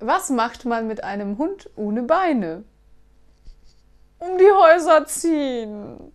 Was macht man mit einem Hund ohne Beine? Um die Häuser ziehen.